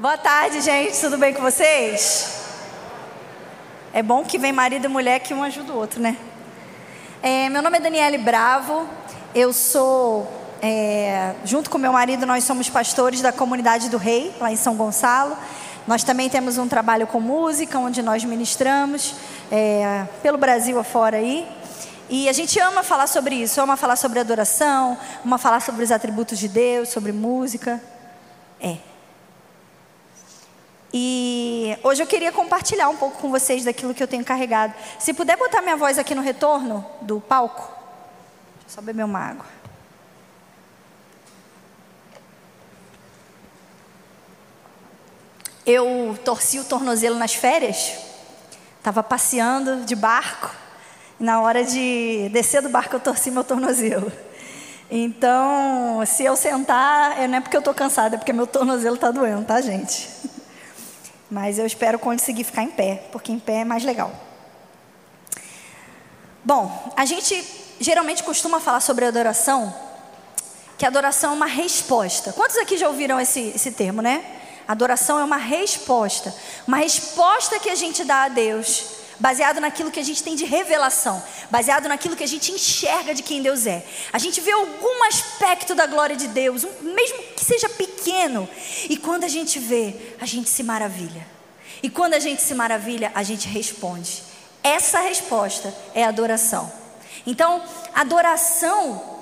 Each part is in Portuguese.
Boa tarde, gente. Tudo bem com vocês? É bom que vem marido e mulher que um ajuda o outro, né? É, meu nome é Daniele Bravo. Eu sou, é, junto com meu marido, nós somos pastores da comunidade do Rei, lá em São Gonçalo. Nós também temos um trabalho com música, onde nós ministramos é, pelo Brasil afora aí. E a gente ama falar sobre isso, ama falar sobre adoração, ama falar sobre os atributos de Deus, sobre música. É. E hoje eu queria compartilhar um pouco com vocês daquilo que eu tenho carregado. Se puder botar minha voz aqui no retorno do palco. Deixa eu só beber uma água. Eu torci o tornozelo nas férias. Estava passeando de barco. E na hora de descer do barco eu torci meu tornozelo. Então, se eu sentar, não é porque eu estou cansada, é porque meu tornozelo está doendo, tá, gente? Mas eu espero conseguir ficar em pé, porque em pé é mais legal. Bom, a gente geralmente costuma falar sobre adoração, que adoração é uma resposta. Quantos aqui já ouviram esse, esse termo, né? Adoração é uma resposta. Uma resposta que a gente dá a Deus baseado naquilo que a gente tem de revelação, baseado naquilo que a gente enxerga de quem Deus é. A gente vê algum aspecto da glória de Deus, mesmo que seja pequeno, e quando a gente vê, a gente se maravilha. E quando a gente se maravilha, a gente responde. Essa resposta é adoração. Então, adoração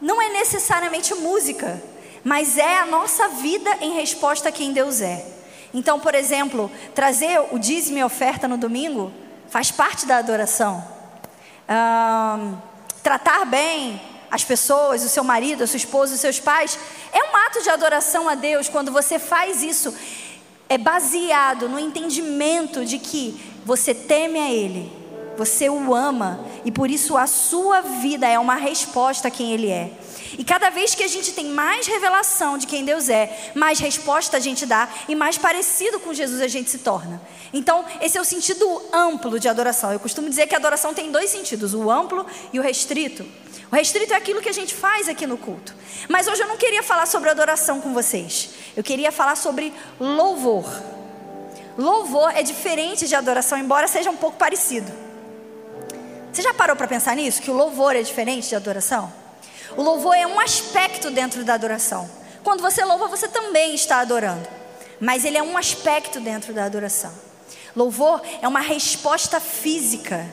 não é necessariamente música, mas é a nossa vida em resposta a quem Deus é. Então, por exemplo, trazer o dízimo e oferta no domingo faz parte da adoração. Um, tratar bem as pessoas, o seu marido, a sua esposa, os seus pais, é um ato de adoração a Deus quando você faz isso. É baseado no entendimento de que você teme a Ele, você o ama e por isso a sua vida é uma resposta a quem Ele é. E cada vez que a gente tem mais revelação de quem Deus é, mais resposta a gente dá e mais parecido com Jesus a gente se torna. Então, esse é o sentido amplo de adoração. Eu costumo dizer que a adoração tem dois sentidos: o amplo e o restrito. O restrito é aquilo que a gente faz aqui no culto. Mas hoje eu não queria falar sobre adoração com vocês. Eu queria falar sobre louvor. Louvor é diferente de adoração, embora seja um pouco parecido. Você já parou para pensar nisso? Que o louvor é diferente de adoração? O louvor é um aspecto dentro da adoração. Quando você louva, você também está adorando. Mas ele é um aspecto dentro da adoração. Louvor é uma resposta física.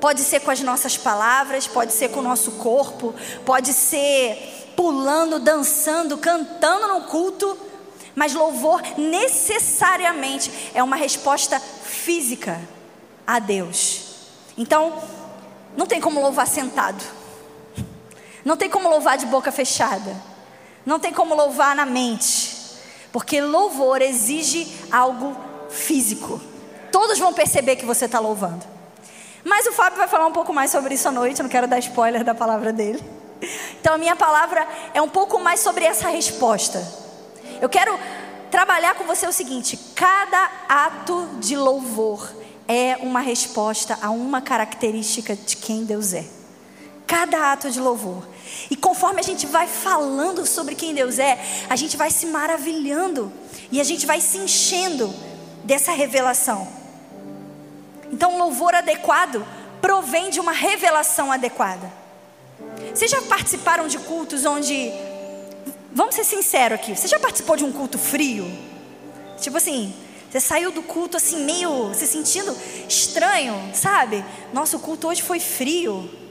Pode ser com as nossas palavras, pode ser com o nosso corpo, pode ser pulando, dançando, cantando no culto. Mas louvor necessariamente é uma resposta física a Deus. Então, não tem como louvar sentado. Não tem como louvar de boca fechada. Não tem como louvar na mente. Porque louvor exige algo físico. Todos vão perceber que você está louvando. Mas o Fábio vai falar um pouco mais sobre isso à noite. Eu não quero dar spoiler da palavra dele. Então a minha palavra é um pouco mais sobre essa resposta. Eu quero trabalhar com você o seguinte: cada ato de louvor é uma resposta a uma característica de quem Deus é. Cada ato de louvor. E conforme a gente vai falando sobre quem Deus é, a gente vai se maravilhando e a gente vai se enchendo dessa revelação. Então, o louvor adequado provém de uma revelação adequada. Vocês já participaram de cultos onde. Vamos ser sinceros aqui. Você já participou de um culto frio? Tipo assim, você saiu do culto assim, meio se sentindo estranho, sabe? Nossa, o culto hoje foi frio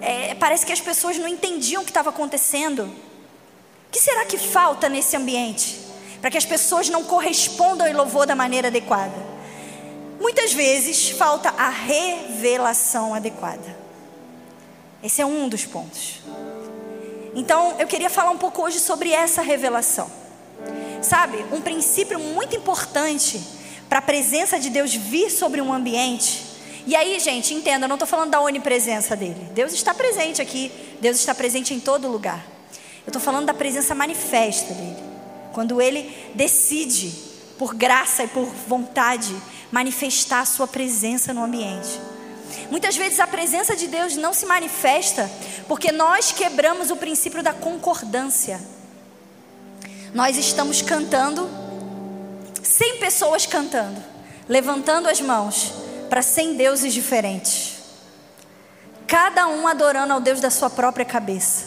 é, parece que as pessoas não entendiam o que estava acontecendo. O que será que falta nesse ambiente? Para que as pessoas não correspondam ao louvor da maneira adequada. Muitas vezes falta a revelação adequada. Esse é um dos pontos. Então, eu queria falar um pouco hoje sobre essa revelação. Sabe, um princípio muito importante para a presença de Deus vir sobre um ambiente e aí, gente, entenda, eu não estou falando da onipresença dele. Deus está presente aqui, Deus está presente em todo lugar. Eu estou falando da presença manifesta dele. Quando ele decide, por graça e por vontade, manifestar a sua presença no ambiente. Muitas vezes a presença de Deus não se manifesta porque nós quebramos o princípio da concordância. Nós estamos cantando 100 pessoas cantando, levantando as mãos para 100 deuses diferentes. Cada um adorando ao Deus da sua própria cabeça.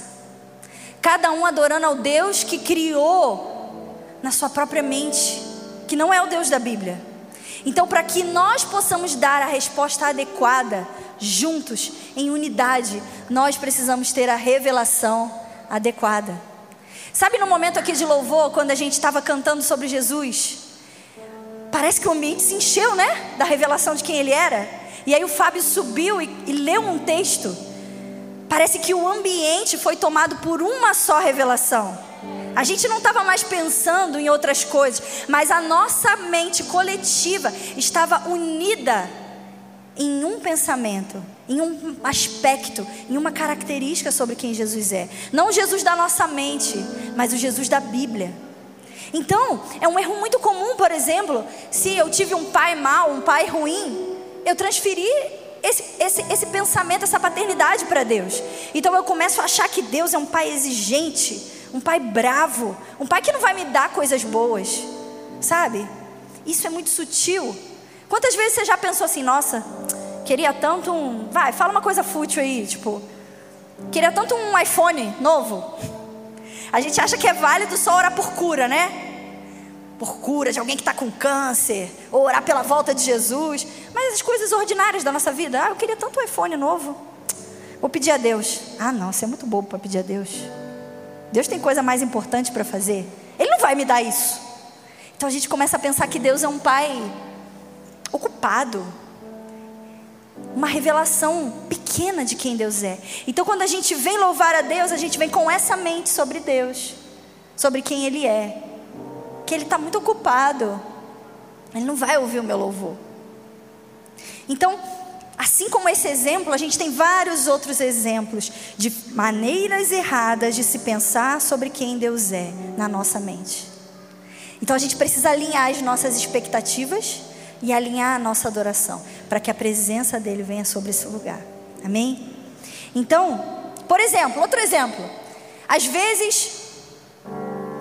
Cada um adorando ao Deus que criou na sua própria mente, que não é o Deus da Bíblia. Então, para que nós possamos dar a resposta adequada, juntos, em unidade, nós precisamos ter a revelação adequada. Sabe no momento aqui de louvor, quando a gente estava cantando sobre Jesus? Parece que o ambiente se encheu, né? Da revelação de quem ele era. E aí o Fábio subiu e, e leu um texto. Parece que o ambiente foi tomado por uma só revelação. A gente não estava mais pensando em outras coisas, mas a nossa mente coletiva estava unida em um pensamento, em um aspecto, em uma característica sobre quem Jesus é. Não o Jesus da nossa mente, mas o Jesus da Bíblia. Então, é um erro muito comum, por exemplo, se eu tive um pai mau, um pai ruim, eu transferi esse, esse, esse pensamento, essa paternidade para Deus. Então eu começo a achar que Deus é um pai exigente, um pai bravo, um pai que não vai me dar coisas boas, sabe? Isso é muito sutil. Quantas vezes você já pensou assim, nossa, queria tanto um. Vai, fala uma coisa fútil aí, tipo. Queria tanto um iPhone novo. A gente acha que é válido só orar por cura, né? Por cura de alguém que está com câncer, ou orar pela volta de Jesus. Mas as coisas ordinárias da nossa vida. Ah, eu queria tanto um iPhone novo. Vou pedir a Deus. Ah, não, você é muito bobo para pedir a Deus. Deus tem coisa mais importante para fazer. Ele não vai me dar isso. Então a gente começa a pensar que Deus é um pai ocupado. Uma revelação pequena de quem Deus é. Então, quando a gente vem louvar a Deus, a gente vem com essa mente sobre Deus, sobre quem Ele é. Que Ele está muito ocupado. Ele não vai ouvir o meu louvor. Então, assim como esse exemplo, a gente tem vários outros exemplos de maneiras erradas de se pensar sobre quem Deus é na nossa mente. Então, a gente precisa alinhar as nossas expectativas e alinhar a nossa adoração, para que a presença dele venha sobre esse lugar. Amém? Então, por exemplo, outro exemplo. Às vezes,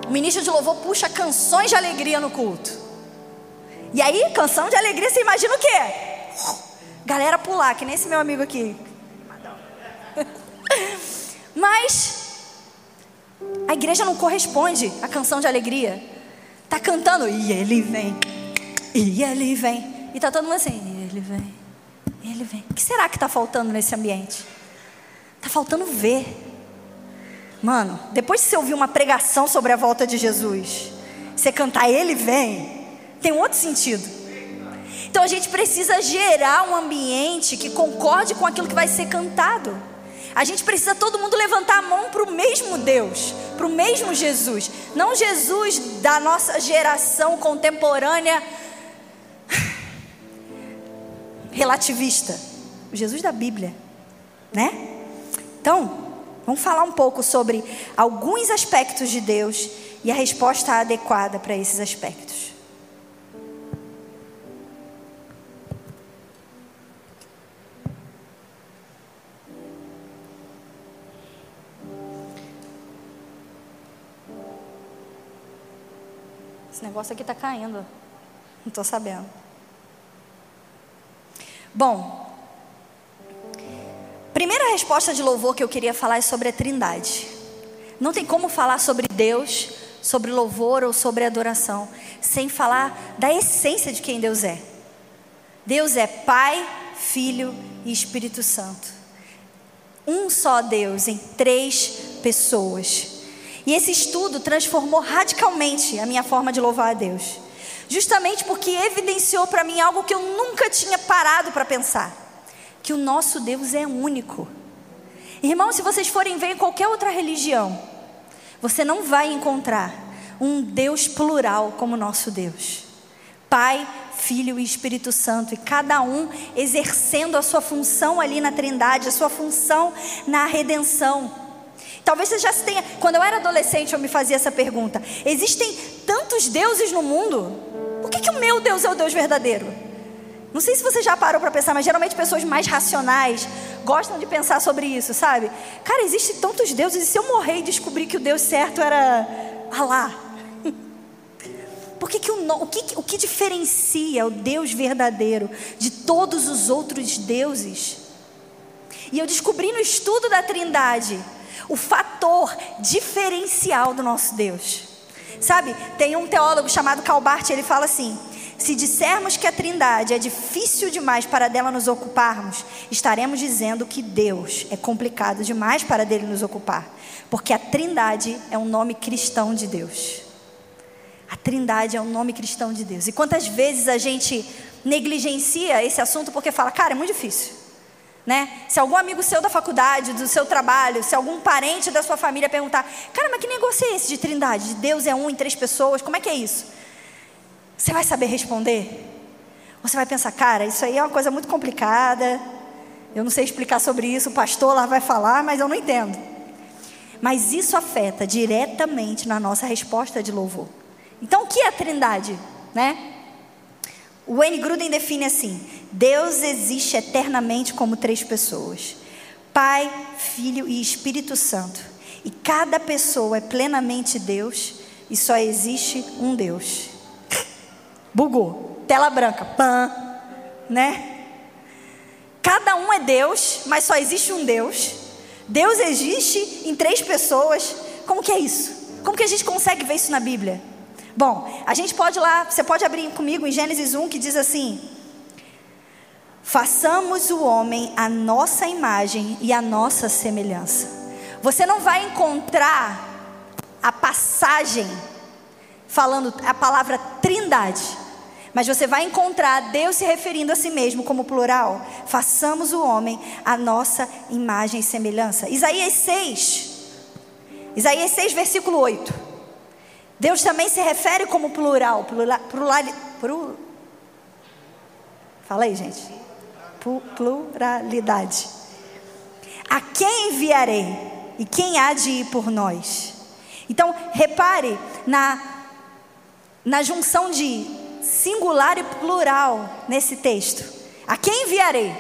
o ministro de louvor puxa canções de alegria no culto. E aí, canção de alegria, você imagina o quê? Galera pular, que nem esse meu amigo aqui. Mas a igreja não corresponde à canção de alegria. Tá cantando e ele vem. E ele vem. E tá todo mundo assim, ele vem. Ele vem. O que será que está faltando nesse ambiente? Está faltando ver. Mano, depois de você ouvir uma pregação sobre a volta de Jesus, você cantar Ele vem, tem um outro sentido. Então a gente precisa gerar um ambiente que concorde com aquilo que vai ser cantado. A gente precisa todo mundo levantar a mão para o mesmo Deus, para o mesmo Jesus. Não Jesus da nossa geração contemporânea relativista, o Jesus da Bíblia, né? Então, vamos falar um pouco sobre alguns aspectos de Deus e a resposta adequada para esses aspectos. Esse negócio aqui está caindo. Não estou sabendo. Bom, primeira resposta de louvor que eu queria falar é sobre a Trindade. Não tem como falar sobre Deus, sobre louvor ou sobre adoração, sem falar da essência de quem Deus é. Deus é Pai, Filho e Espírito Santo. Um só Deus em três pessoas. E esse estudo transformou radicalmente a minha forma de louvar a Deus justamente porque evidenciou para mim algo que eu nunca tinha parado para pensar: que o nosso Deus é único. Irmão, se vocês forem ver em qualquer outra religião, você não vai encontrar um Deus plural como o nosso Deus. Pai, Filho e Espírito Santo, e cada um exercendo a sua função ali na Trindade, a sua função na redenção. Talvez você já tenha. Quando eu era adolescente, eu me fazia essa pergunta: existem tantos deuses no mundo? Por que, que o meu Deus é o Deus verdadeiro? Não sei se você já parou para pensar, mas geralmente pessoas mais racionais gostam de pensar sobre isso, sabe? Cara, existem tantos deuses, e se eu morrer e descobrir que o Deus certo era Alá? por que, que, o, o, que, o que diferencia o Deus verdadeiro de todos os outros deuses? E eu descobri no estudo da Trindade o fator diferencial do nosso Deus. Sabe, tem um teólogo chamado Calbart, ele fala assim: se dissermos que a Trindade é difícil demais para dela nos ocuparmos, estaremos dizendo que Deus é complicado demais para dele nos ocupar, porque a Trindade é um nome cristão de Deus. A Trindade é um nome cristão de Deus. E quantas vezes a gente negligencia esse assunto porque fala, cara, é muito difícil. Né? Se algum amigo seu da faculdade, do seu trabalho, se algum parente da sua família perguntar, cara, mas que negócio é esse de trindade? De Deus é um em três pessoas, como é que é isso? Você vai saber responder? Você vai pensar, cara, isso aí é uma coisa muito complicada, eu não sei explicar sobre isso, o pastor lá vai falar, mas eu não entendo. Mas isso afeta diretamente na nossa resposta de louvor. Então, o que é a trindade? Né? O Wayne Gruden define assim: Deus existe eternamente como três pessoas: Pai, Filho e Espírito Santo. E cada pessoa é plenamente Deus e só existe um Deus. Bugou. Tela branca. Pã. Né? Cada um é Deus, mas só existe um Deus. Deus existe em três pessoas. Como que é isso? Como que a gente consegue ver isso na Bíblia? Bom, a gente pode lá, você pode abrir comigo em Gênesis 1 que diz assim: Façamos o homem a nossa imagem e a nossa semelhança. Você não vai encontrar a passagem falando a palavra trindade, mas você vai encontrar Deus se referindo a si mesmo como plural. Façamos o homem a nossa imagem e semelhança. Isaías 6, Isaías 6, versículo 8. Deus também se refere como plural, plural, plural, fala aí, gente. Pluralidade. A quem enviarei? E quem há de ir por nós? Então, repare na, na junção de singular e plural nesse texto. A quem enviarei?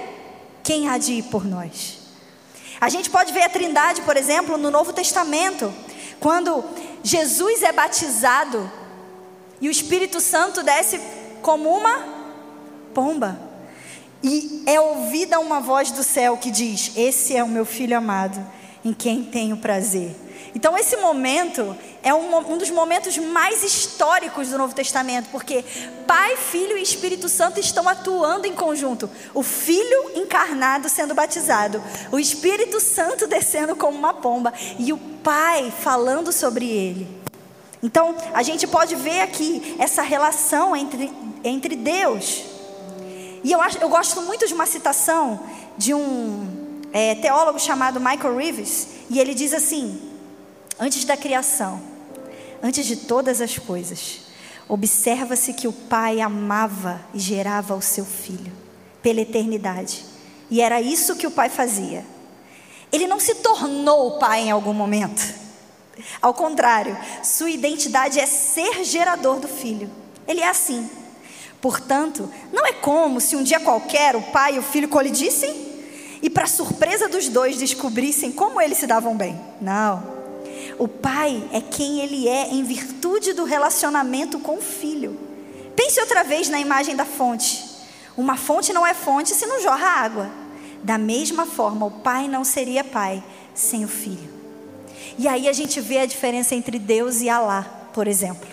Quem há de ir por nós? A gente pode ver a Trindade, por exemplo, no Novo Testamento, quando Jesus é batizado e o Espírito Santo desce como uma pomba. E é ouvida uma voz do céu que diz: Esse é o meu filho amado, em quem tenho prazer. Então, esse momento é um, um, dos momentos mais históricos do Novo Testamento, porque Pai, Filho e Espírito Santo estão atuando em conjunto. O Filho encarnado sendo batizado, o Espírito Santo descendo como uma pomba e o Pai falando sobre ele. Então, a gente pode ver aqui essa relação entre, entre Deus. E eu, acho, eu gosto muito de uma citação de um é, teólogo chamado Michael Reeves, e ele diz assim antes da criação, antes de todas as coisas, observa-se que o Pai amava e gerava o seu filho pela eternidade. E era isso que o Pai fazia. Ele não se tornou Pai em algum momento. Ao contrário, sua identidade é ser gerador do filho. Ele é assim. Portanto, não é como se um dia qualquer o pai e o filho colidissem e, para surpresa dos dois, descobrissem como eles se davam bem. Não. O pai é quem ele é em virtude do relacionamento com o filho. Pense outra vez na imagem da fonte. Uma fonte não é fonte se não jorra água. Da mesma forma, o pai não seria pai sem o filho. E aí a gente vê a diferença entre Deus e Alá, por exemplo.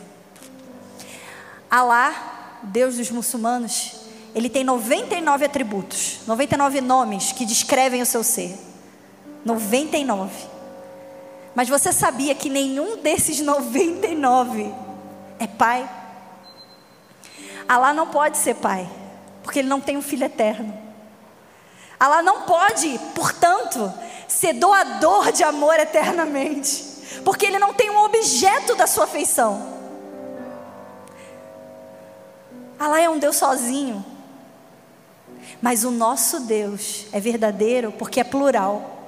Alá, Deus dos muçulmanos, ele tem 99 atributos, 99 nomes que descrevem o seu ser. 99. Mas você sabia que nenhum desses 99 é pai? Alá não pode ser pai, porque ele não tem um filho eterno. Alá não pode, portanto, ser doador de amor eternamente, porque ele não tem um objeto da sua afeição. Alá é um Deus sozinho. Mas o nosso Deus é verdadeiro porque é plural.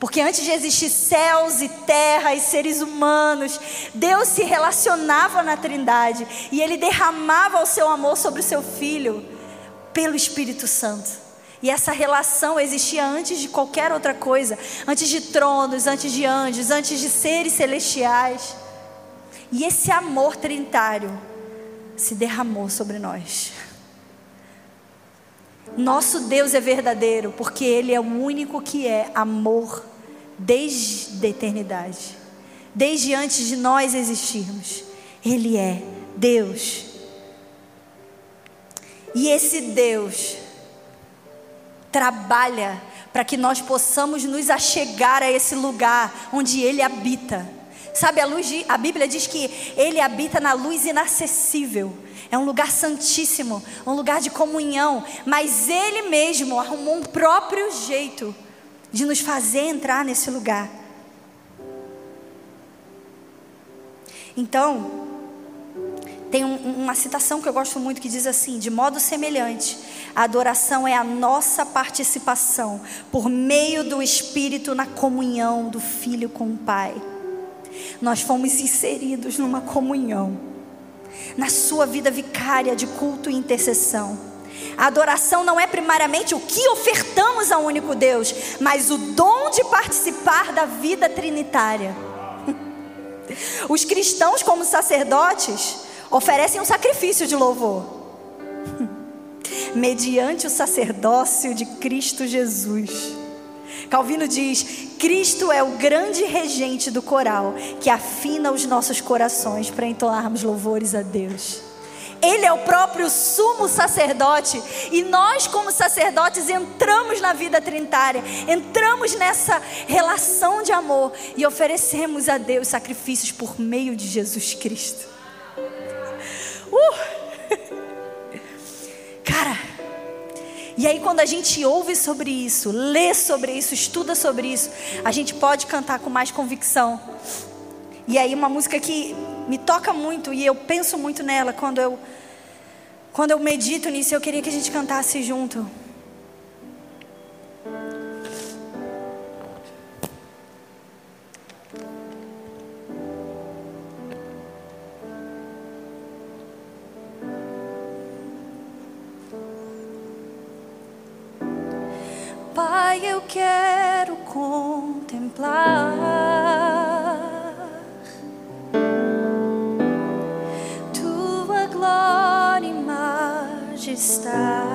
Porque antes de existir céus e terra e seres humanos, Deus se relacionava na Trindade e Ele derramava o seu amor sobre o seu Filho pelo Espírito Santo. E essa relação existia antes de qualquer outra coisa, antes de tronos, antes de anjos, antes de seres celestiais. E esse amor trinitário se derramou sobre nós. Nosso Deus é verdadeiro, porque Ele é o único que é amor desde a eternidade, desde antes de nós existirmos. Ele é Deus. E esse Deus trabalha para que nós possamos nos achegar a esse lugar onde Ele habita. Sabe, a, luz a Bíblia diz que Ele habita na luz inacessível. É um lugar santíssimo, um lugar de comunhão. Mas Ele mesmo arrumou um próprio jeito de nos fazer entrar nesse lugar. Então, tem um, uma citação que eu gosto muito que diz assim: de modo semelhante, a adoração é a nossa participação por meio do Espírito na comunhão do Filho com o Pai. Nós fomos inseridos numa comunhão, na sua vida vicária de culto e intercessão. A adoração não é primariamente o que ofertamos ao único Deus, mas o dom de participar da vida trinitária. Os cristãos, como sacerdotes, oferecem um sacrifício de louvor, mediante o sacerdócio de Cristo Jesus. Calvino diz: Cristo é o grande regente do coral que afina os nossos corações para entoarmos louvores a Deus. Ele é o próprio sumo sacerdote e nós, como sacerdotes, entramos na vida trinitária, entramos nessa relação de amor e oferecemos a Deus sacrifícios por meio de Jesus Cristo. Uh! Cara, e aí quando a gente ouve sobre isso, lê sobre isso, estuda sobre isso, a gente pode cantar com mais convicção. E aí uma música que me toca muito e eu penso muito nela quando eu quando eu medito nisso, eu queria que a gente cantasse junto. Pai, eu quero contemplar majestade.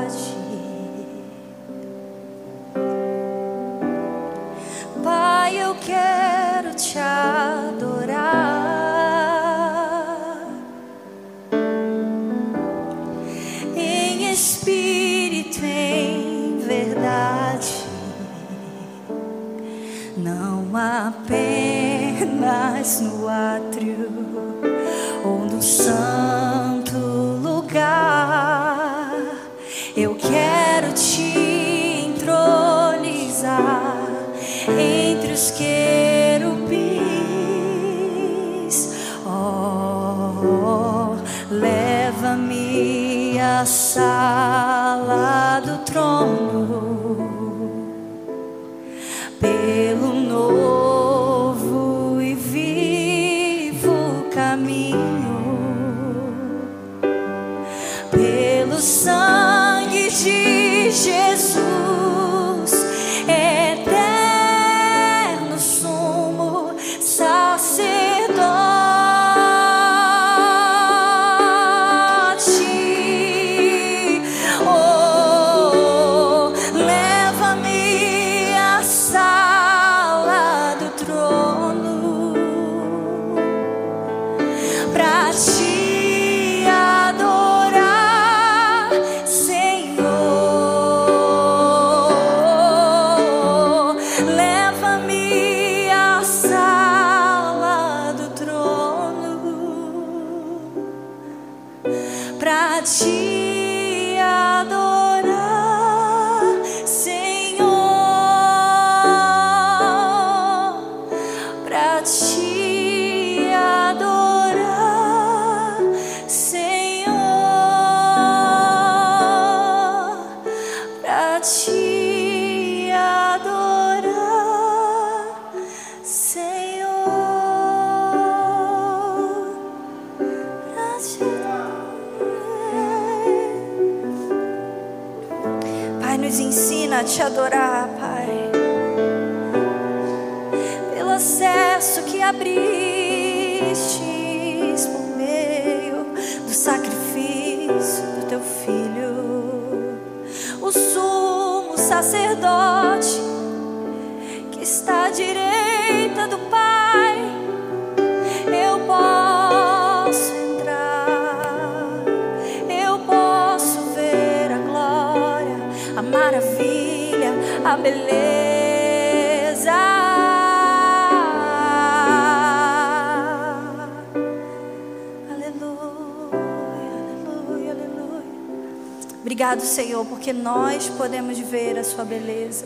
Obrigado, Senhor, porque nós podemos ver a Sua beleza.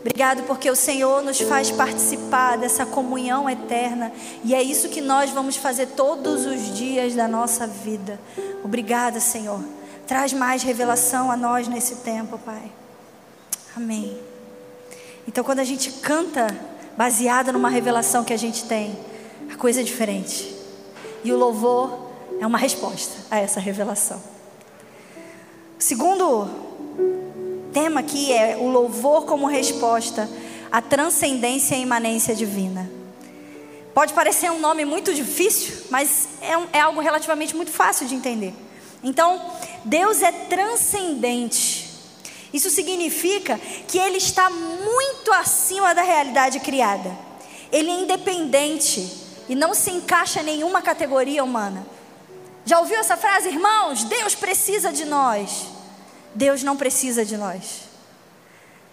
Obrigado porque o Senhor nos faz participar dessa comunhão eterna e é isso que nós vamos fazer todos os dias da nossa vida. Obrigada, Senhor. Traz mais revelação a nós nesse tempo, Pai. Amém. Então, quando a gente canta baseada numa revelação que a gente tem, a coisa é diferente. E o louvor é uma resposta a essa revelação. Segundo tema aqui é o louvor como resposta à transcendência e imanência divina. Pode parecer um nome muito difícil, mas é, um, é algo relativamente muito fácil de entender. Então, Deus é transcendente. Isso significa que Ele está muito acima da realidade criada. Ele é independente e não se encaixa em nenhuma categoria humana. Já ouviu essa frase, irmãos? Deus precisa de nós. Deus não precisa de nós.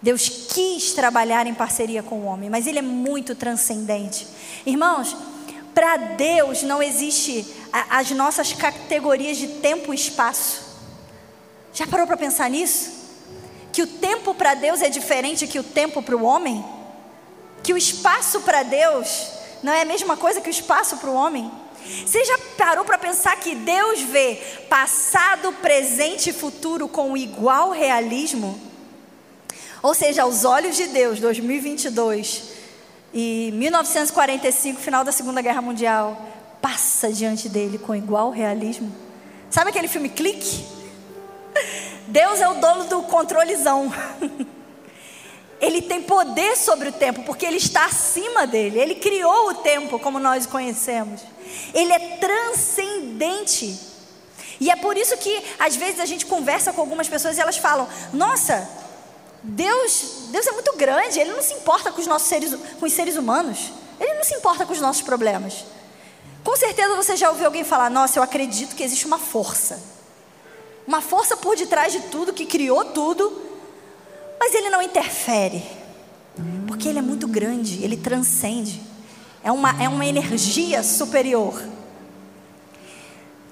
Deus quis trabalhar em parceria com o homem, mas Ele é muito transcendente. Irmãos, para Deus não existe as nossas categorias de tempo e espaço. Já parou para pensar nisso? Que o tempo para Deus é diferente que o tempo para o homem? Que o espaço para Deus não é a mesma coisa que o espaço para o homem? Você já parou para pensar que Deus vê passado, presente e futuro com igual realismo? Ou seja, aos olhos de Deus, 2022 e 1945, final da Segunda Guerra Mundial, passa diante dele com igual realismo. Sabe aquele filme Clique? Deus é o dono do controlezão. Ele tem poder sobre o tempo, porque ele está acima dele. Ele criou o tempo como nós o conhecemos. Ele é transcendente. E é por isso que às vezes a gente conversa com algumas pessoas e elas falam: "Nossa, Deus, Deus é muito grande, ele não se importa com os nossos seres, com os seres humanos. Ele não se importa com os nossos problemas." Com certeza você já ouviu alguém falar: "Nossa, eu acredito que existe uma força. Uma força por detrás de tudo que criou tudo, mas ele não interfere. Porque ele é muito grande, ele transcende." É uma, é uma energia superior.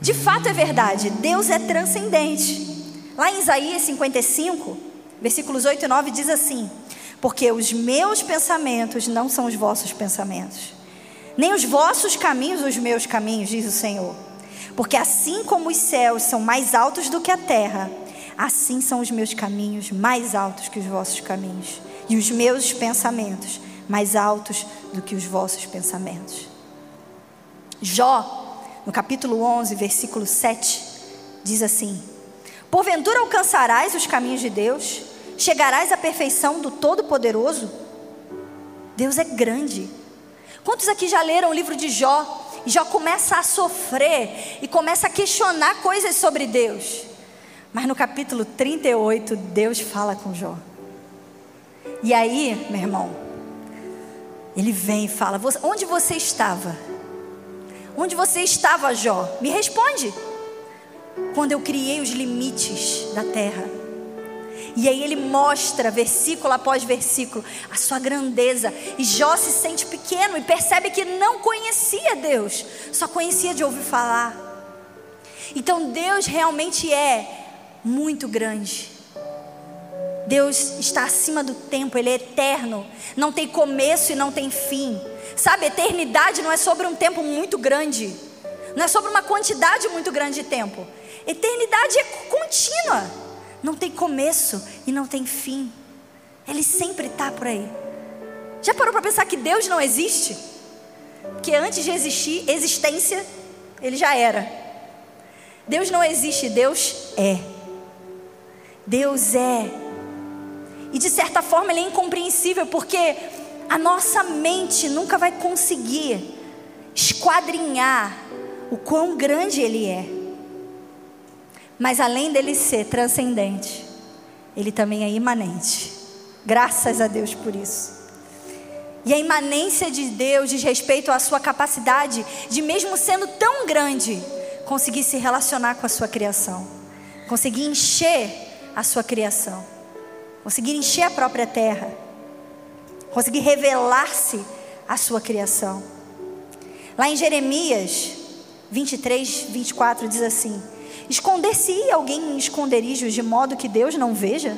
De fato é verdade, Deus é transcendente. Lá em Isaías 55, versículos 8 e 9 diz assim: Porque os meus pensamentos não são os vossos pensamentos, nem os vossos caminhos os meus caminhos, diz o Senhor. Porque assim como os céus são mais altos do que a terra, assim são os meus caminhos mais altos que os vossos caminhos, e os meus pensamentos mais altos do que os vossos pensamentos. Jó, no capítulo 11, versículo 7, diz assim: Porventura alcançarás os caminhos de Deus? Chegarás à perfeição do Todo-Poderoso? Deus é grande. Quantos aqui já leram o livro de Jó? E Jó começa a sofrer e começa a questionar coisas sobre Deus. Mas no capítulo 38, Deus fala com Jó. E aí, meu irmão, ele vem e fala: Onde você estava? Onde você estava, Jó? Me responde. Quando eu criei os limites da terra. E aí ele mostra, versículo após versículo, a sua grandeza. E Jó se sente pequeno e percebe que não conhecia Deus, só conhecia de ouvir falar. Então Deus realmente é muito grande. Deus está acima do tempo, Ele é eterno, não tem começo e não tem fim. Sabe, eternidade não é sobre um tempo muito grande, não é sobre uma quantidade muito grande de tempo. Eternidade é contínua, não tem começo e não tem fim. Ele sempre está por aí. Já parou para pensar que Deus não existe? Que antes de existir, existência, Ele já era. Deus não existe, Deus é. Deus é e de certa forma ele é incompreensível porque a nossa mente nunca vai conseguir esquadrinhar o quão grande ele é. Mas além dele ser transcendente, ele também é imanente. Graças a Deus por isso. E a imanência de Deus diz respeito à sua capacidade de, mesmo sendo tão grande, conseguir se relacionar com a sua criação, conseguir encher a sua criação, conseguir encher a própria terra, conseguir revelar-se à sua criação. Lá em Jeremias 23, 24 diz assim: Esconder-se alguém em esconderijos de modo que Deus não veja?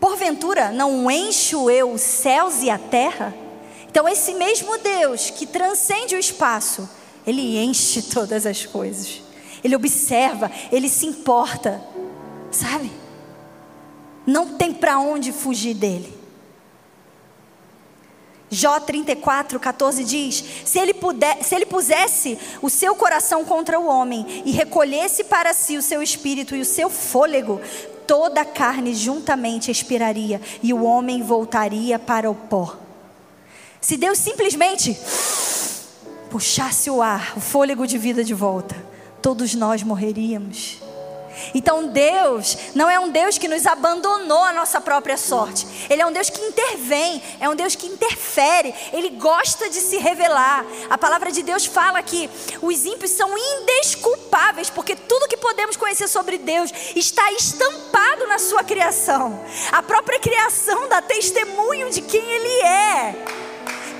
Porventura, não encho eu os céus e a terra? Então, esse mesmo Deus que transcende o espaço, ele enche todas as coisas. Ele observa, ele se importa, sabe? Não tem para onde fugir dele. Jó 34, 14 diz: se ele, puder, se ele pusesse o seu coração contra o homem e recolhesse para si o seu espírito e o seu fôlego, toda a carne juntamente expiraria e o homem voltaria para o pó. Se Deus simplesmente puxasse o ar, o fôlego de vida de volta, todos nós morreríamos. Então Deus não é um Deus que nos abandonou a nossa própria sorte. Ele é um Deus que intervém, é um Deus que interfere, ele gosta de se revelar. A palavra de Deus fala que os ímpios são indesculpáveis, porque tudo que podemos conhecer sobre Deus está estampado na sua criação. A própria criação dá testemunho de quem ele é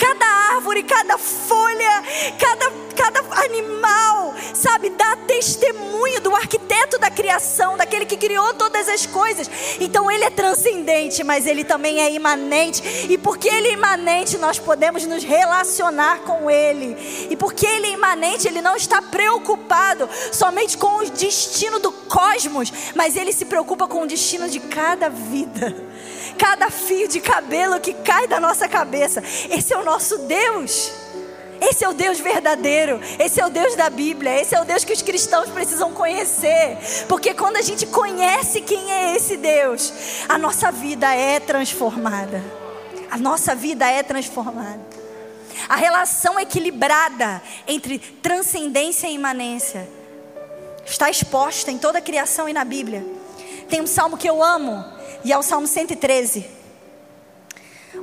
cada árvore, cada folha, cada, cada animal, sabe, dá testemunho do arquiteto da criação, daquele que criou todas as coisas. Então ele é transcendente, mas ele também é imanente. E porque ele é imanente, nós podemos nos relacionar com ele. E porque ele é imanente, ele não está preocupado somente com o destino do cosmos, mas ele se preocupa com o destino de cada vida cada fio de cabelo que cai da nossa cabeça. Esse é o nosso Deus. Esse é o Deus verdadeiro, esse é o Deus da Bíblia, esse é o Deus que os cristãos precisam conhecer, porque quando a gente conhece quem é esse Deus, a nossa vida é transformada. A nossa vida é transformada. A relação equilibrada entre transcendência e imanência está exposta em toda a criação e na Bíblia. Tem um salmo que eu amo, e ao Salmo 113.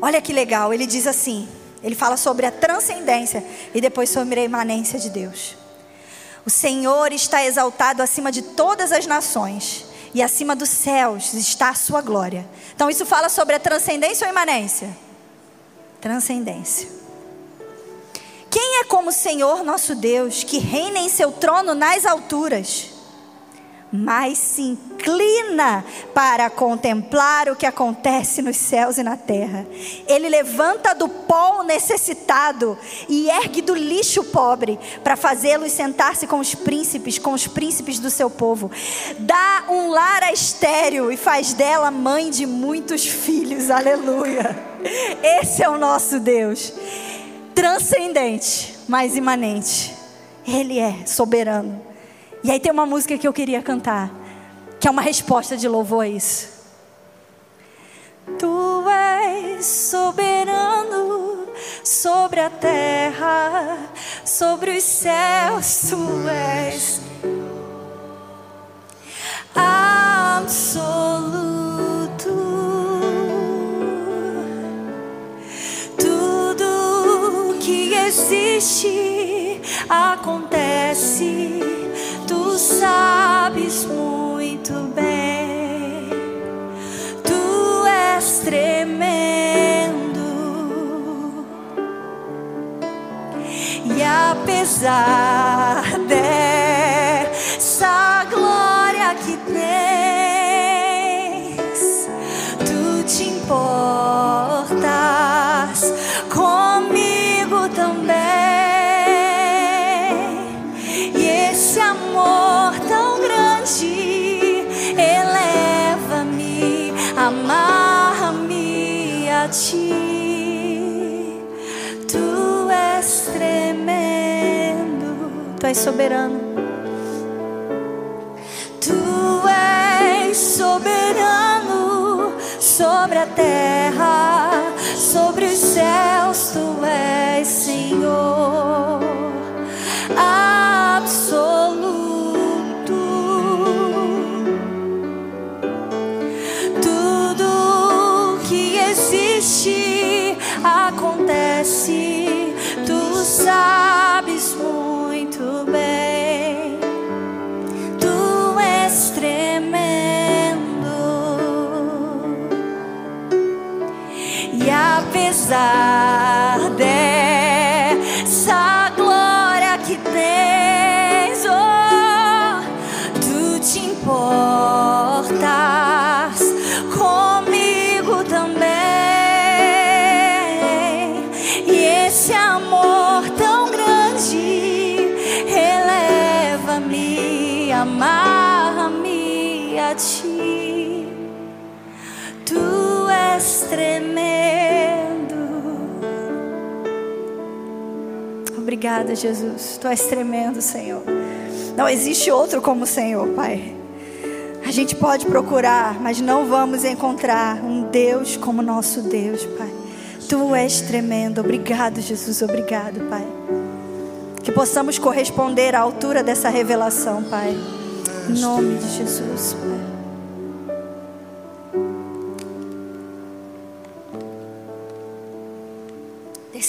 Olha que legal, ele diz assim: ele fala sobre a transcendência e depois sobre a imanência de Deus. O Senhor está exaltado acima de todas as nações, e acima dos céus está a sua glória. Então, isso fala sobre a transcendência ou imanência? Transcendência. Quem é como o Senhor nosso Deus, que reina em seu trono nas alturas? Mas se inclina para contemplar o que acontece nos céus e na terra. Ele levanta do pó o necessitado e ergue do lixo o pobre, para fazê-los sentar-se com os príncipes, com os príncipes do seu povo. Dá um lar a estéreo e faz dela mãe de muitos filhos. Aleluia. Esse é o nosso Deus. Transcendente, mas imanente. Ele é soberano. E aí tem uma música que eu queria cantar, que é uma resposta de louvor a isso. Tu és soberano sobre a terra, sobre os céus, tu és absoluto. Existe acontece sabes muito bem, tu és tremendo, e apesar dessa glória que tens, tu te importas tu és soberano. Tu és soberano sobre a terra, sobre os céus, tu és Senhor. Absoluto. casar. Obrigada, Jesus. Tu és tremendo, Senhor. Não existe outro como o Senhor, Pai. A gente pode procurar, mas não vamos encontrar um Deus como nosso Deus, Pai. Tu és tremendo. Obrigado, Jesus. Obrigado, Pai. Que possamos corresponder à altura dessa revelação, Pai. Em nome de Jesus,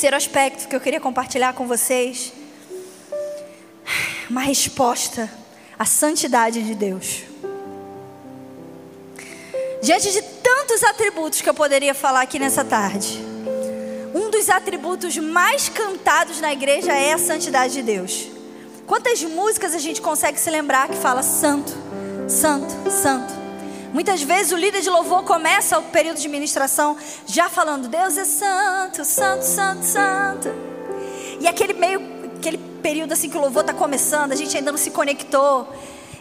Terceiro aspecto que eu queria compartilhar com vocês, uma resposta à santidade de Deus. Diante de tantos atributos que eu poderia falar aqui nessa tarde, um dos atributos mais cantados na igreja é a santidade de Deus. Quantas músicas a gente consegue se lembrar que fala santo, santo, santo? Muitas vezes o líder de louvor começa o período de ministração já falando: Deus é santo, santo, santo, santo. E aquele meio, aquele período assim que o louvor está começando, a gente ainda não se conectou.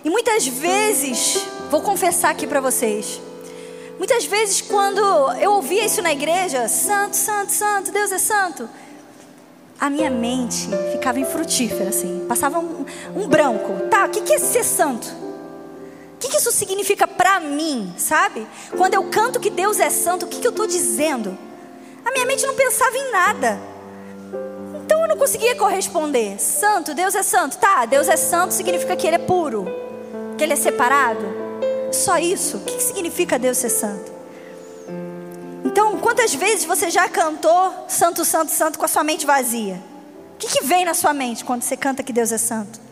E muitas vezes, vou confessar aqui para vocês, Muitas vezes, quando eu ouvia isso na igreja, santo, santo, santo, Deus é santo, a minha mente ficava infrutífera, assim, passava um, um branco. Tá, o que, que é ser santo? Que, que isso significa para mim, sabe? Quando eu canto que Deus é santo, o que, que eu estou dizendo? A minha mente não pensava em nada. Então eu não conseguia corresponder. Santo, Deus é santo. Tá, Deus é santo significa que Ele é puro, que Ele é separado. Só isso. O que significa Deus ser santo? Então, quantas vezes você já cantou Santo, Santo, Santo com a sua mente vazia? O que, que vem na sua mente quando você canta que Deus é santo?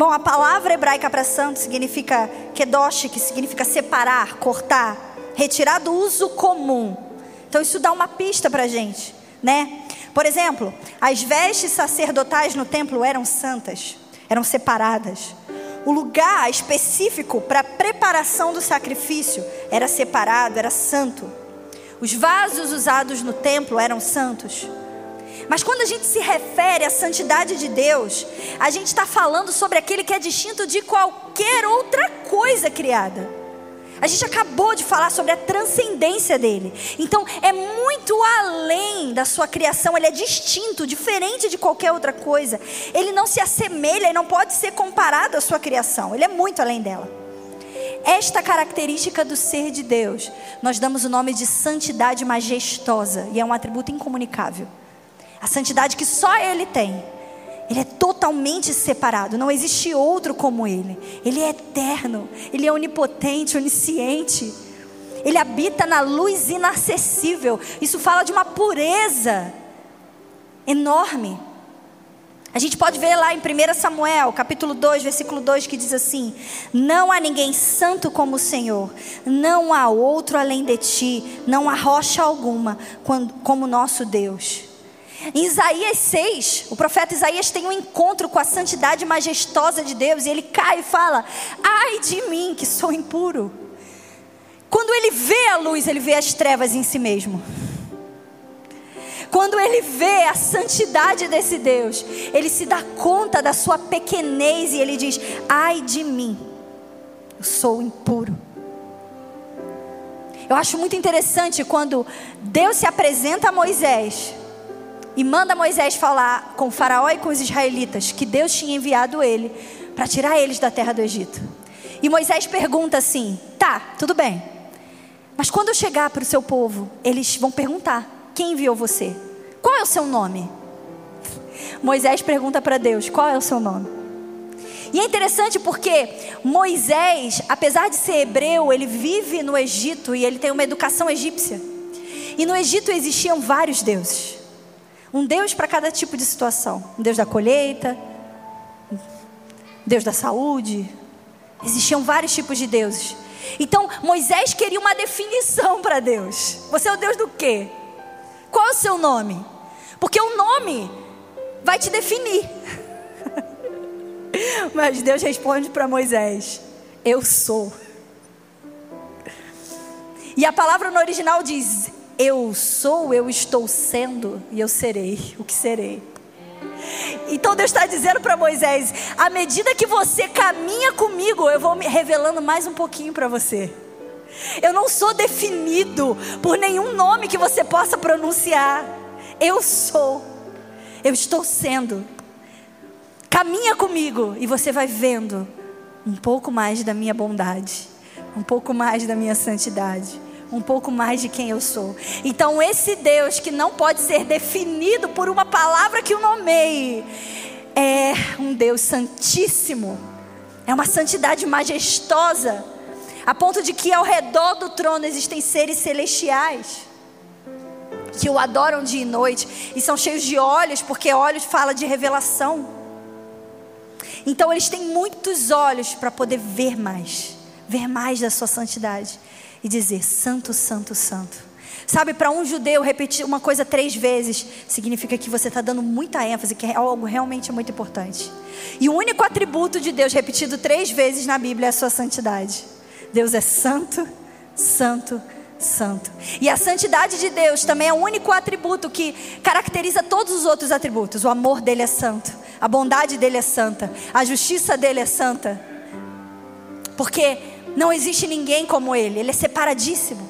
Bom, a palavra hebraica para santo significa kedosh, que significa separar, cortar, retirar do uso comum. Então isso dá uma pista para a gente, né? Por exemplo, as vestes sacerdotais no templo eram santas, eram separadas. O lugar específico para a preparação do sacrifício era separado, era santo. Os vasos usados no templo eram santos. Mas quando a gente se refere à santidade de Deus, a gente está falando sobre aquele que é distinto de qualquer outra coisa criada. A gente acabou de falar sobre a transcendência dele. Então, é muito além da sua criação, ele é distinto, diferente de qualquer outra coisa. Ele não se assemelha e não pode ser comparado à sua criação. Ele é muito além dela. Esta característica do ser de Deus, nós damos o nome de santidade majestosa, e é um atributo incomunicável. A santidade que só ele tem. Ele é totalmente separado, não existe outro como ele. Ele é eterno, ele é onipotente, onisciente. Ele habita na luz inacessível. Isso fala de uma pureza enorme. A gente pode ver lá em 1 Samuel, capítulo 2, versículo 2, que diz assim: Não há ninguém santo como o Senhor, não há outro além de ti, não há rocha alguma como nosso Deus. Em Isaías 6, o profeta Isaías tem um encontro com a santidade majestosa de Deus e ele cai e fala: Ai de mim que sou impuro. Quando ele vê a luz, ele vê as trevas em si mesmo. Quando ele vê a santidade desse Deus, ele se dá conta da sua pequenez e ele diz: Ai de mim, eu sou impuro. Eu acho muito interessante quando Deus se apresenta a Moisés e manda Moisés falar com Faraó e com os israelitas que Deus tinha enviado ele para tirar eles da terra do Egito. E Moisés pergunta assim: tá, tudo bem, mas quando eu chegar para o seu povo, eles vão perguntar: quem enviou você? Qual é o seu nome? Moisés pergunta para Deus: qual é o seu nome? E é interessante porque Moisés, apesar de ser hebreu, ele vive no Egito e ele tem uma educação egípcia. E no Egito existiam vários deuses. Um Deus para cada tipo de situação. Um Deus da colheita, Deus da saúde. Existiam vários tipos de deuses. Então Moisés queria uma definição para Deus. Você é o Deus do quê? Qual é o seu nome? Porque o nome vai te definir. Mas Deus responde para Moisés: Eu sou. E a palavra no original diz: eu sou, eu estou sendo e eu serei o que serei. Então Deus está dizendo para Moisés: à medida que você caminha comigo, eu vou me revelando mais um pouquinho para você. Eu não sou definido por nenhum nome que você possa pronunciar. Eu sou. Eu estou sendo. Caminha comigo e você vai vendo um pouco mais da minha bondade, um pouco mais da minha santidade, um pouco mais de quem eu sou. Então, esse Deus que não pode ser definido por uma palavra que o nomeie, é um Deus santíssimo, é uma santidade majestosa, a ponto de que ao redor do trono existem seres celestiais que o adoram dia e noite e são cheios de olhos, porque olhos fala de revelação. Então eles têm muitos olhos para poder ver mais, ver mais da sua santidade e dizer: Santo, Santo, Santo. Sabe, para um judeu repetir uma coisa três vezes significa que você está dando muita ênfase, que é algo realmente muito importante. E o único atributo de Deus repetido três vezes na Bíblia é a sua santidade. Deus é santo, santo, santo. E a santidade de Deus também é o único atributo que caracteriza todos os outros atributos. O amor dele é santo, a bondade dele é santa, a justiça dele é santa. Porque não existe ninguém como ele, ele é separadíssimo.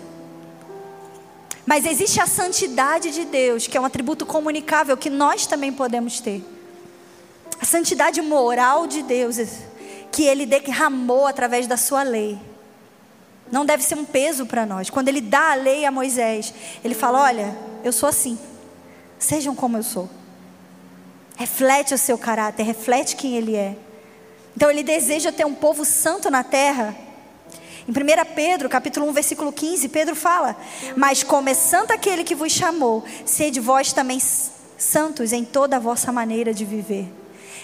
Mas existe a santidade de Deus, que é um atributo comunicável que nós também podemos ter. A santidade moral de Deus, que ele derramou através da sua lei. Não deve ser um peso para nós. Quando ele dá a lei a Moisés, ele fala: Olha, eu sou assim. Sejam como eu sou. Reflete o seu caráter, reflete quem ele é. Então ele deseja ter um povo santo na terra em 1 Pedro, capítulo 1, versículo 15, Pedro fala: Mas como é santo aquele que vos chamou, sede vós também santos em toda a vossa maneira de viver.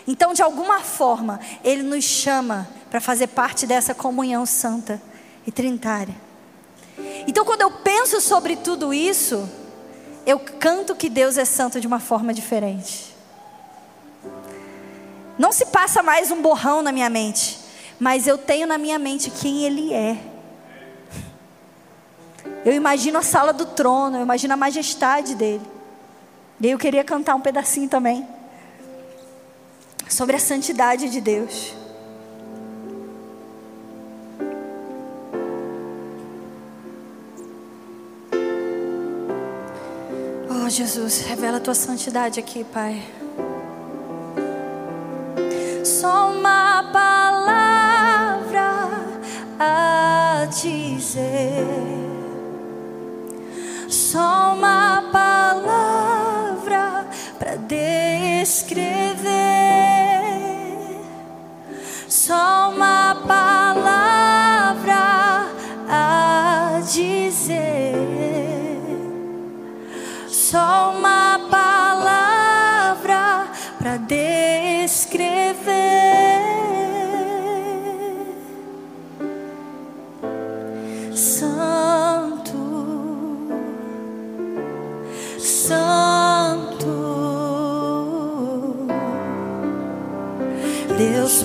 Então, de alguma forma, ele nos chama para fazer parte dessa comunhão santa e trinitária. Então, quando eu penso sobre tudo isso, eu canto que Deus é santo de uma forma diferente. Não se passa mais um borrão na minha mente mas eu tenho na minha mente quem Ele é. Eu imagino a sala do trono, eu imagino a majestade dele. E eu queria cantar um pedacinho também sobre a santidade de Deus. Oh, Jesus, revela a tua santidade aqui, Pai. Só uma dizer. Só uma palavra para descrever. Só uma palavra a dizer. Só uma palavra para descrever.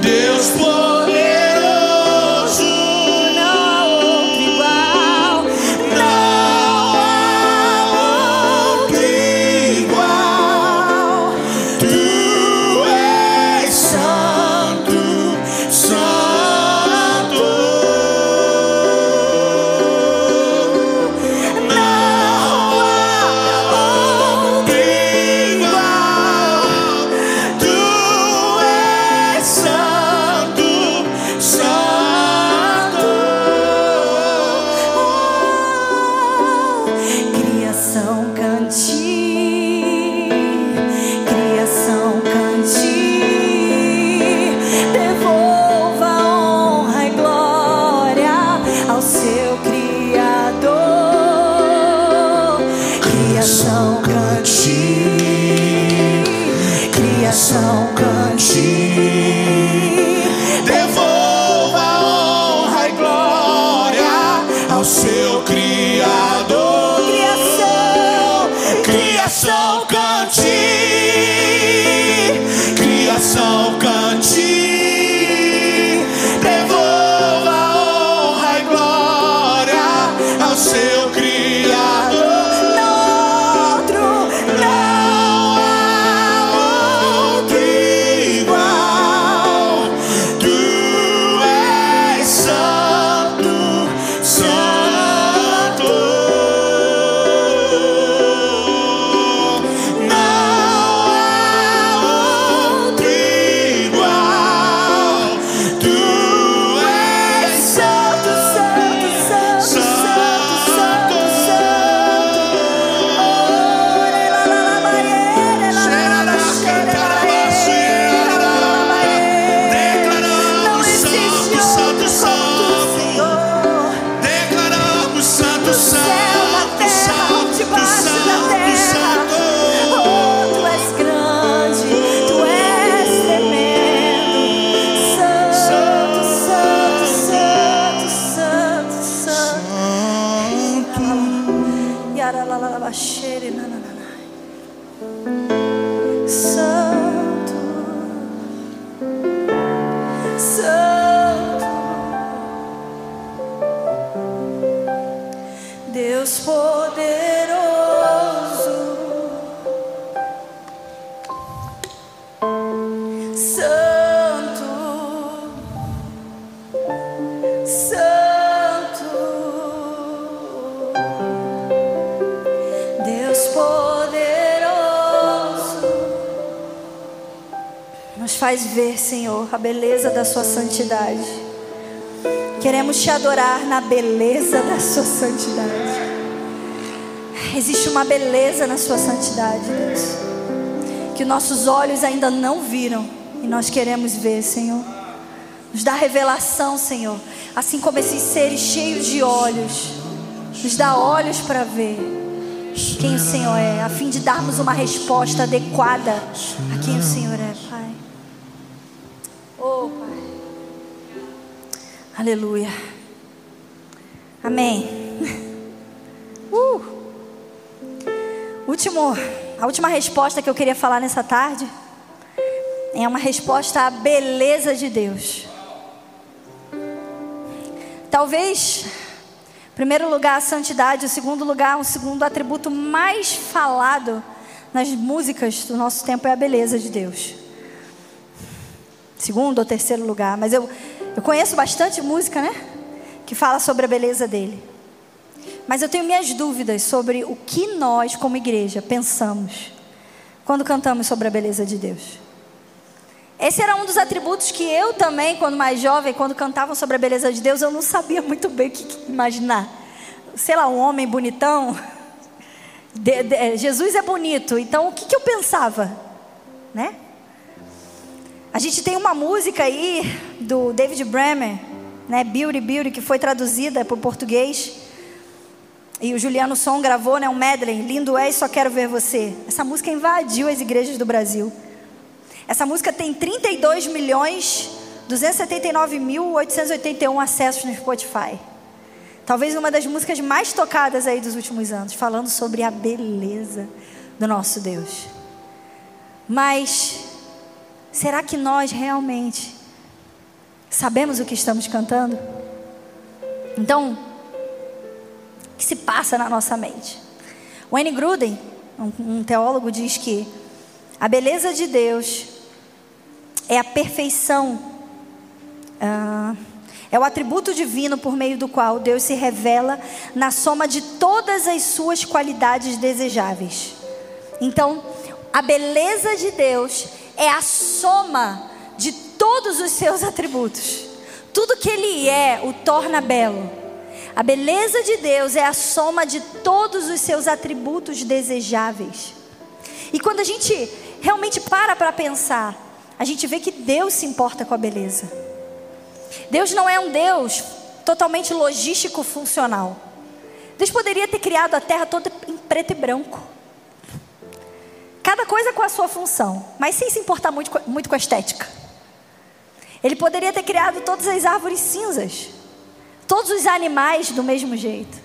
Deus pode. A beleza da Sua santidade. Queremos te adorar na beleza da Sua santidade. Existe uma beleza na Sua santidade, Deus, que nossos olhos ainda não viram e nós queremos ver, Senhor. Nos dá revelação, Senhor, assim como esses seres cheios de olhos, nos dá olhos para ver quem o Senhor é, a fim de darmos uma resposta adequada a quem o Senhor é, Pai. Aleluia. Amém. Uh. Último, a última resposta que eu queria falar nessa tarde é uma resposta à beleza de Deus. Talvez, primeiro lugar, a santidade, em segundo lugar, um segundo atributo mais falado nas músicas do nosso tempo é a beleza de Deus. Segundo ou terceiro lugar, mas eu eu conheço bastante música, né? Que fala sobre a beleza dele. Mas eu tenho minhas dúvidas sobre o que nós, como igreja, pensamos quando cantamos sobre a beleza de Deus. Esse era um dos atributos que eu também, quando mais jovem, quando cantavam sobre a beleza de Deus, eu não sabia muito bem o que imaginar. Sei lá, um homem bonitão. De, de, Jesus é bonito, então o que, que eu pensava? Né? A gente tem uma música aí do David Bremer, né, Beauty Beauty, que foi traduzida para o português. E o Juliano Som gravou, né, um medley, Lindo é e só quero ver você. Essa música invadiu as igrejas do Brasil. Essa música tem 32 milhões 279.881 acessos no Spotify. Talvez uma das músicas mais tocadas aí dos últimos anos, falando sobre a beleza do nosso Deus. Mas Será que nós realmente sabemos o que estamos cantando? Então, o que se passa na nossa mente? Wayne Gruden, um, teólogo, diz que a beleza de Deus é a perfeição, uh, é o atributo divino por meio do qual Deus se revela na soma de todas as suas qualidades desejáveis. Então, a beleza de Deus é a soma de todos os seus atributos. Tudo que ele é o torna belo. A beleza de Deus é a soma de todos os seus atributos desejáveis. E quando a gente realmente para para pensar, a gente vê que Deus se importa com a beleza. Deus não é um Deus totalmente logístico funcional. Deus poderia ter criado a terra toda em preto e branco. Cada coisa com a sua função, mas sem se importar muito, muito com a estética. Ele poderia ter criado todas as árvores cinzas, todos os animais do mesmo jeito.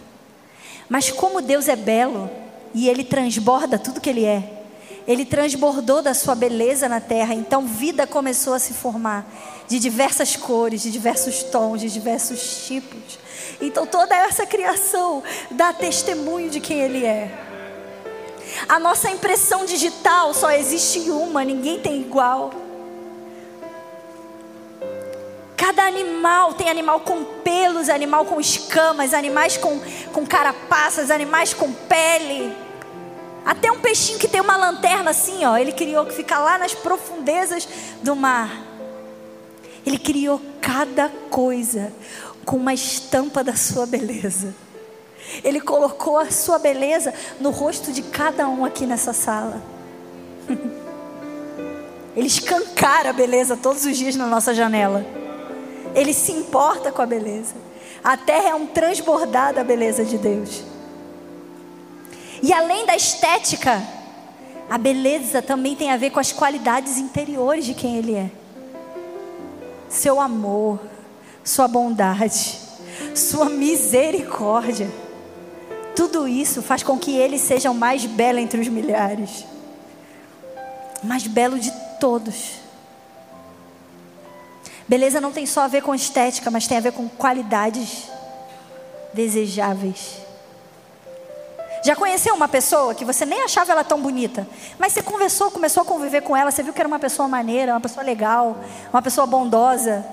Mas como Deus é belo e ele transborda tudo que ele é, ele transbordou da sua beleza na terra, então vida começou a se formar de diversas cores, de diversos tons, de diversos tipos. Então toda essa criação dá testemunho de quem ele é. A nossa impressão digital só existe uma, ninguém tem igual. Cada animal tem animal com pelos, animal com escamas, animais com, com carapaças, animais com pele. Até um peixinho que tem uma lanterna assim, ó, ele criou que fica lá nas profundezas do mar. Ele criou cada coisa com uma estampa da sua beleza. Ele colocou a sua beleza no rosto de cada um aqui nessa sala. Ele escancara a beleza todos os dias na nossa janela. Ele se importa com a beleza. A terra é um transbordar da beleza de Deus. E além da estética, a beleza também tem a ver com as qualidades interiores de quem Ele é. Seu amor, sua bondade, sua misericórdia. Tudo isso faz com que Ele seja o mais belo entre os milhares. O mais belo de todos. Beleza não tem só a ver com estética, mas tem a ver com qualidades desejáveis. Já conheceu uma pessoa que você nem achava ela tão bonita, mas você conversou, começou a conviver com ela, você viu que era uma pessoa maneira, uma pessoa legal, uma pessoa bondosa,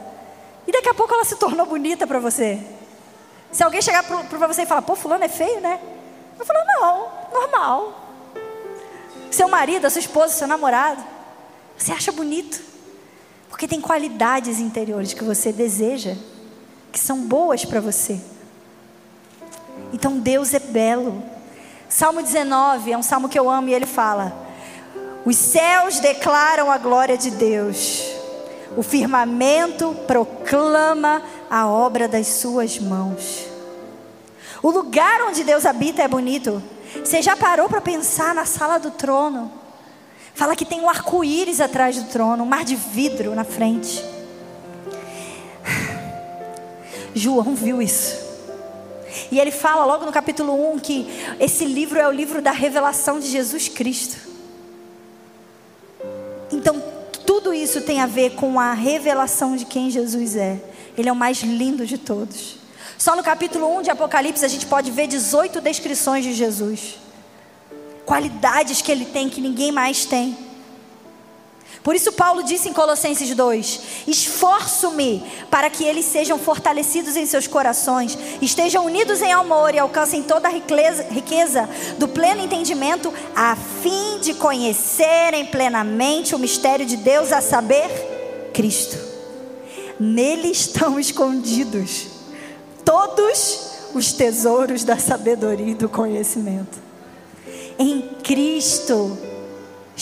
e daqui a pouco ela se tornou bonita para você. Se alguém chegar para você e falar, pô, fulano é feio, né? Eu falo, não, normal. Seu marido, a sua esposa, seu namorado, você acha bonito, porque tem qualidades interiores que você deseja, que são boas para você. Então Deus é belo. Salmo 19 é um salmo que eu amo e ele fala: Os céus declaram a glória de Deus, o firmamento proclama a obra das suas mãos. O lugar onde Deus habita é bonito. Você já parou para pensar na sala do trono? Fala que tem um arco-íris atrás do trono, um mar de vidro na frente. João viu isso. E ele fala logo no capítulo 1 que esse livro é o livro da revelação de Jesus Cristo. Isso tem a ver com a revelação de quem Jesus é. Ele é o mais lindo de todos. Só no capítulo 1 de Apocalipse a gente pode ver 18 descrições de Jesus. Qualidades que ele tem que ninguém mais tem. Por isso, Paulo disse em Colossenses 2: Esforço-me para que eles sejam fortalecidos em seus corações, estejam unidos em amor e alcancem toda a riqueza, riqueza do pleno entendimento, a fim de conhecerem plenamente o mistério de Deus, a saber, Cristo. Nele estão escondidos todos os tesouros da sabedoria e do conhecimento. Em Cristo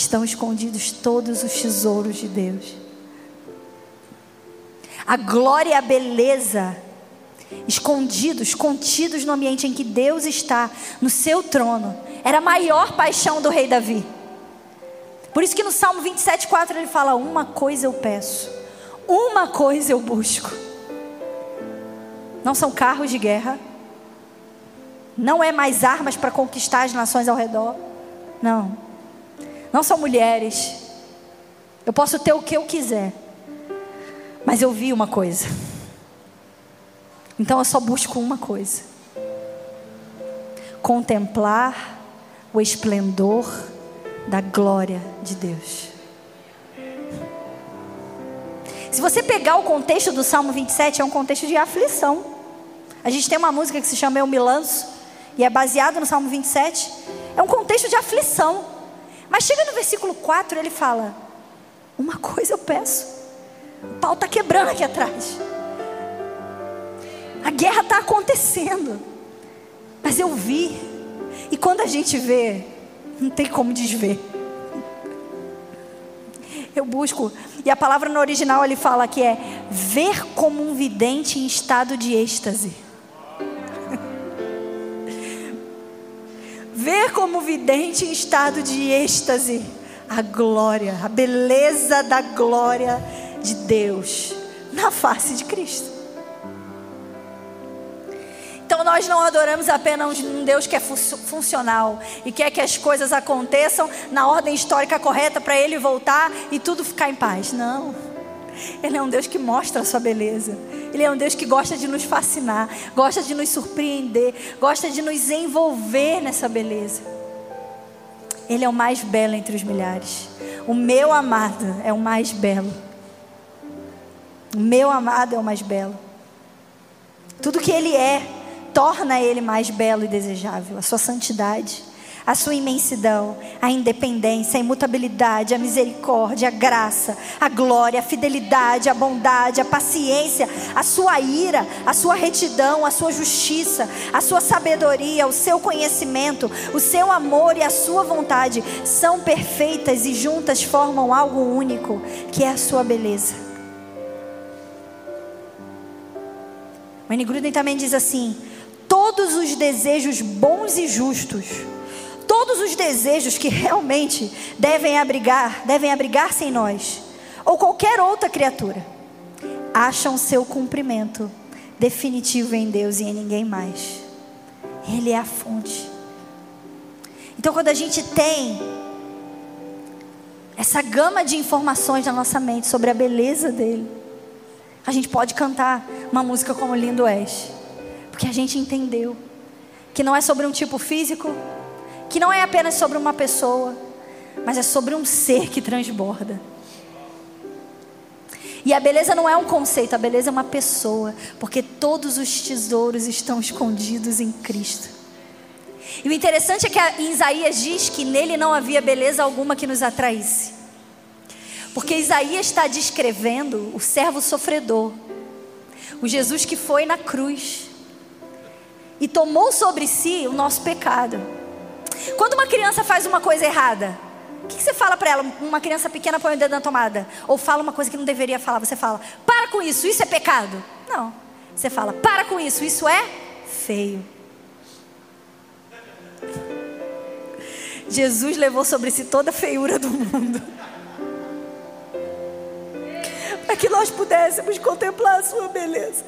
estão escondidos todos os tesouros de Deus. A glória e a beleza escondidos, contidos no ambiente em que Deus está, no seu trono, era a maior paixão do rei Davi. Por isso que no Salmo 27,4 ele fala: Uma coisa eu peço, uma coisa eu busco. Não são carros de guerra, não é mais armas para conquistar as nações ao redor. Não não são mulheres. Eu posso ter o que eu quiser. Mas eu vi uma coisa. Então eu só busco uma coisa: contemplar o esplendor da glória de Deus. Se você pegar o contexto do Salmo 27, é um contexto de aflição. A gente tem uma música que se chama Eu Me Lanço, e é baseado no Salmo 27. É um contexto de aflição. Mas chega no versículo 4, ele fala: Uma coisa eu peço. O pau está quebrando aqui atrás. A guerra está acontecendo. Mas eu vi. E quando a gente vê, não tem como desver. Eu busco. E a palavra no original ele fala que é ver como um vidente em estado de êxtase. Ver como vidente em estado de êxtase a glória, a beleza da glória de Deus na face de Cristo. Então nós não adoramos apenas um Deus que é funcional e quer que as coisas aconteçam na ordem histórica correta para ele voltar e tudo ficar em paz. Não. Ele é um Deus que mostra a sua beleza. Ele é um Deus que gosta de nos fascinar, gosta de nos surpreender, gosta de nos envolver nessa beleza. Ele é o mais belo entre os milhares. O meu amado é o mais belo. O meu amado é o mais belo. Tudo que ele é torna ele mais belo e desejável. A sua santidade, a sua imensidão, a independência, a imutabilidade, a misericórdia, a graça, a glória, a fidelidade, a bondade, a paciência, a sua ira, a sua retidão, a sua justiça, a sua sabedoria, o seu conhecimento, o seu amor e a sua vontade são perfeitas e juntas formam algo único, que é a sua beleza. Wayne Gruden também diz assim: todos os desejos bons e justos, todos os desejos que realmente devem abrigar, devem abrigar-se em nós, ou qualquer outra criatura, acham seu cumprimento definitivo em Deus e em ninguém mais. Ele é a fonte. Então, quando a gente tem essa gama de informações na nossa mente sobre a beleza dele, a gente pode cantar uma música como Lindo És. Porque a gente entendeu que não é sobre um tipo físico, que não é apenas sobre uma pessoa, mas é sobre um ser que transborda. E a beleza não é um conceito, a beleza é uma pessoa, porque todos os tesouros estão escondidos em Cristo. E o interessante é que Isaías diz que nele não havia beleza alguma que nos atraísse. Porque Isaías está descrevendo o servo sofredor, o Jesus que foi na cruz, e tomou sobre si o nosso pecado. Quando uma criança faz uma coisa errada, o que, que você fala para ela? Uma criança pequena põe o dedo na tomada. Ou fala uma coisa que não deveria falar. Você fala, para com isso, isso é pecado. Não. Você fala, para com isso, isso é feio. Jesus levou sobre si toda a feiura do mundo. para que nós pudéssemos contemplar a sua beleza.